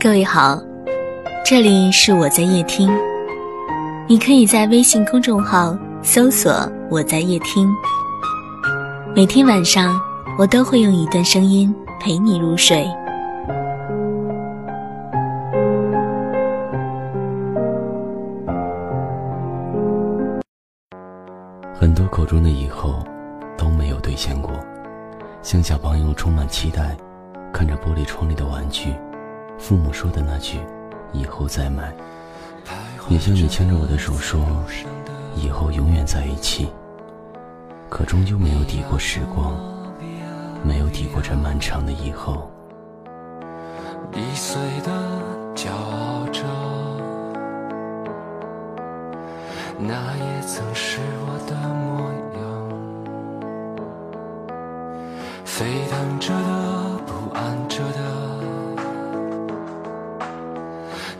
各位好，这里是我在夜听，你可以在微信公众号搜索“我在夜听”，每天晚上我都会用一段声音陪你入睡。很多口中的以后都没有兑现过，像小朋友充满期待，看着玻璃窗里的玩具，父母说的那句“以后再买”，也像你牵着我的手说“以后永远在一起”，可终究没有抵过时光，没有抵过这漫长的以后。易碎的骄傲着，那也曾是我的模样。沸腾着的，不安着的，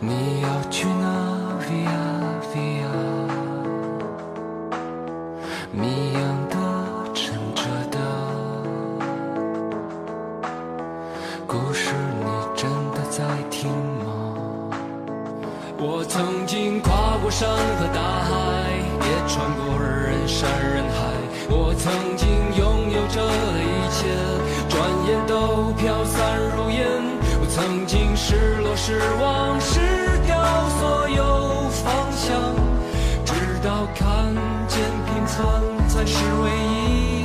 你要去哪？Via Via，谜样的，沉着的，故事你真的在听吗？我曾经跨过山和大海，也穿过人山人海。我曾经拥有着一切，转眼都飘散如烟。我曾经失落失望，失直到看见平凡才是唯一。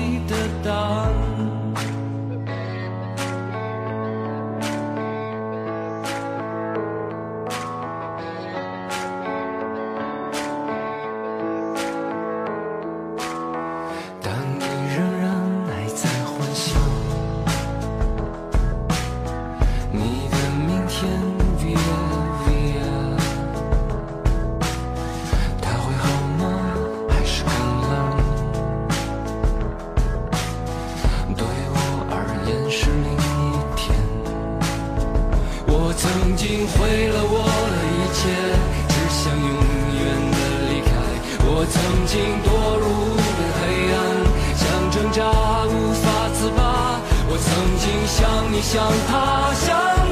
我曾经堕入无边黑暗，想挣扎无法自拔。我曾经像你像他，像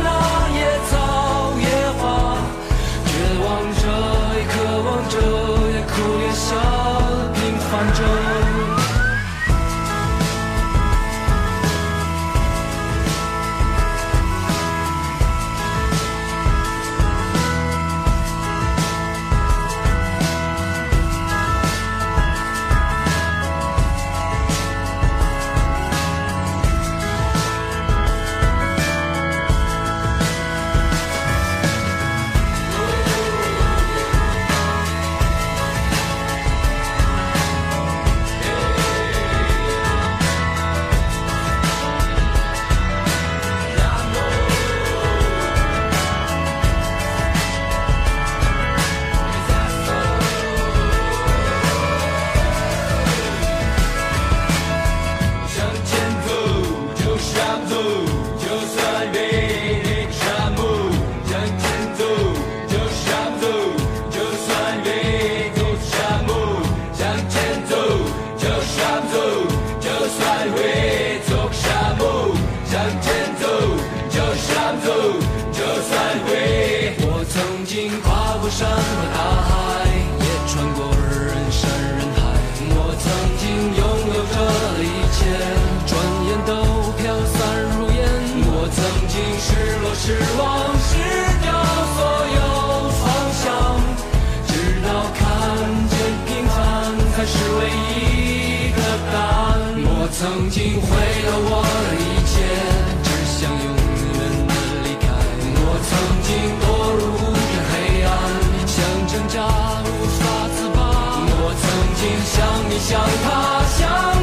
大海也穿过人山人海，我曾经拥有着一切，转眼都飘散如烟。我曾经失落失望失掉所有方向，直到看见平凡才是唯一的答案。我曾经毁了我。你像他，像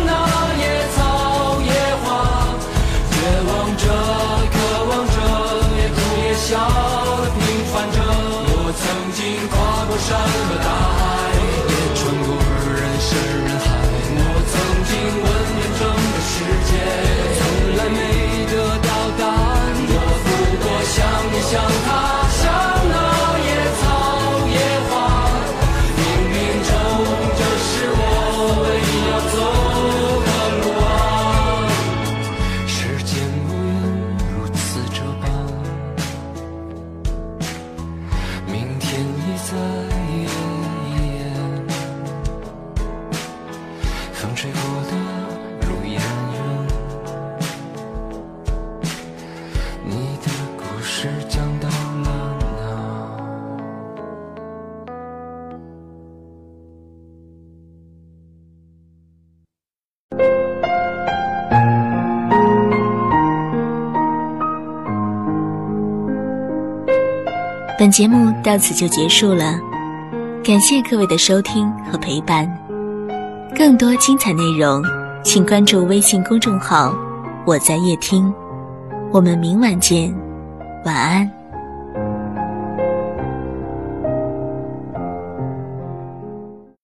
那野草野花，绝望着，渴望着，也哭也笑的平凡着。我曾经跨过山和大海，也穿过人山人吹过的如烟云，你的故事讲到了哪？本节目到此就结束了，感谢各位的收听和陪伴。更多精彩内容，请关注微信公众号“我在夜听”。我们明晚见，晚安。